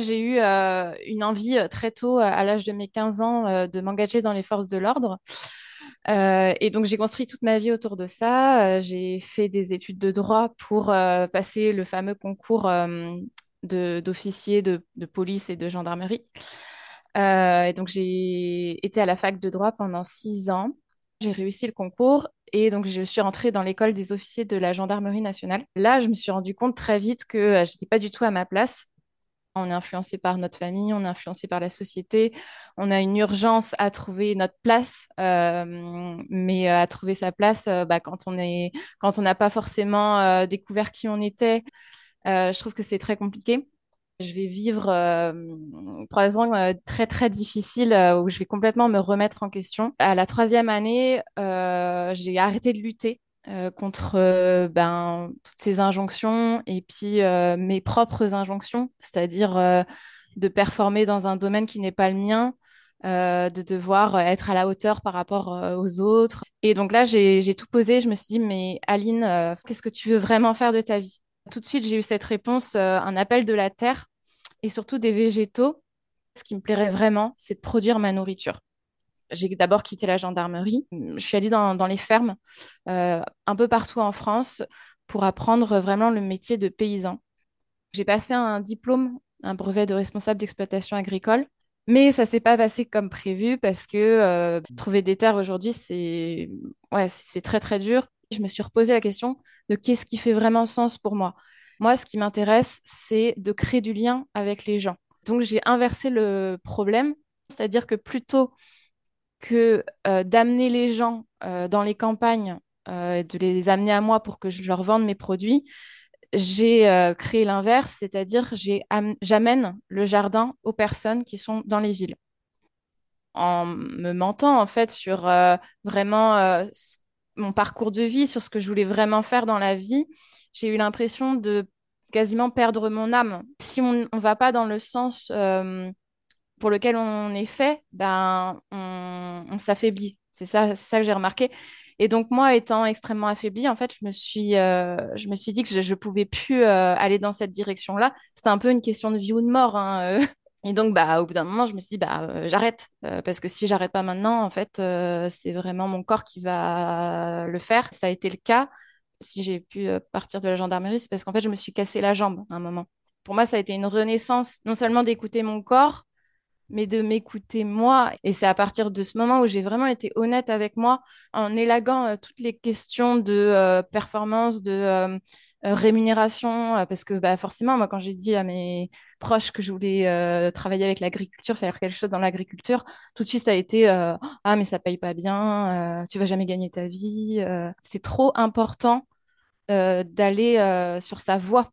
J'ai eu euh, une envie euh, très tôt, euh, à l'âge de mes 15 ans, de m'engager dans les forces de l'ordre. Et donc, j'ai construit toute ma vie autour de ça. J'ai fait des études de droit pour passer le fameux concours de, d'officier de, police et de gendarmerie. Et donc, j'ai été à la fac de droit pendant six ans. J'ai réussi le concours et donc je suis rentrée dans l'école des officiers de la gendarmerie nationale. Là, je me suis rendu compte très vite que je n'étais pas du tout à ma place on est influencé par notre famille, on est influencé par la société, on a une urgence à trouver notre place, euh, mais euh, à trouver sa place euh, bah, quand on est, quand on n'a pas forcément découvert qui on était, je trouve que c'est très compliqué. Je vais vivre trois ans très très difficiles où je vais complètement me remettre en question. À la troisième année, j'ai arrêté de lutter euh, contre euh, ben, toutes ces injonctions et puis euh, mes propres injonctions, c'est-à-dire de performer dans un domaine qui n'est pas le mien, de devoir être à la hauteur par rapport aux autres. Et donc là, j'ai, tout posé. Je me suis dit, mais Aline, qu'est-ce que tu veux vraiment faire de ta vie? Tout de suite, j'ai eu cette réponse, un appel de la terre et surtout des végétaux. Ce qui me plairait vraiment, c'est de produire ma nourriture. J'ai d'abord quitté la gendarmerie. Je suis allée dans, les fermes, euh, un peu partout en France, pour apprendre vraiment le métier de paysan. J'ai passé un diplôme, un brevet de responsable d'exploitation agricole, mais ça s'est pas passé comme prévu parce que euh, trouver des terres aujourd'hui, c'est très très dur. Je me suis reposé la question de qu'est-ce qui fait vraiment sens pour moi. Moi, ce qui m'intéresse, c'est de créer du lien avec les gens. Donc, j'ai inversé le problème, c'est-à-dire que plutôt que euh, d'amener les gens euh, dans les campagnes, euh, de les amener à moi pour que je leur vende mes produits, j'ai créé l'inverse, c'est-à-dire j'amène le jardin aux personnes qui sont dans les villes. En me mentant en fait sur vraiment mon parcours de vie, sur ce que je voulais vraiment faire dans la vie, j'ai eu l'impression de quasiment perdre mon âme. Si on ne va pas dans le sens pour lequel on est fait, ben, on, s'affaiblit. C'est ça, que j'ai remarqué. Et donc, moi, étant extrêmement affaiblie, en fait, je me suis, euh, je me suis dit que je ne pouvais plus euh, aller dans cette direction-là. C'était un peu une question de vie ou de mort. hein, euh. Et donc, bah, au bout d'un moment, je me suis dit, bah, j'arrête. Parce que si j'arrête pas maintenant, en fait, c'est vraiment mon corps qui va le faire. Ça a été le cas. Si j'ai pu partir de la gendarmerie, c'est parce qu'en fait, je me suis cassé la jambe à un moment. Pour moi, ça a été une renaissance, non seulement d'écouter mon corps, mais de m'écouter moi. Et c'est à partir de ce moment où j'ai vraiment été honnête avec moi en élaguant euh, toutes les questions de euh, performance, de euh, rémunération, parce que bah, forcément, moi, quand j'ai dit à mes proches que je voulais travailler avec l'agriculture, faire quelque chose dans l'agriculture, tout de suite, ça a été Ah, mais ça paye pas bien, tu vas jamais gagner ta vie. C'est trop important d'aller sur sa voie.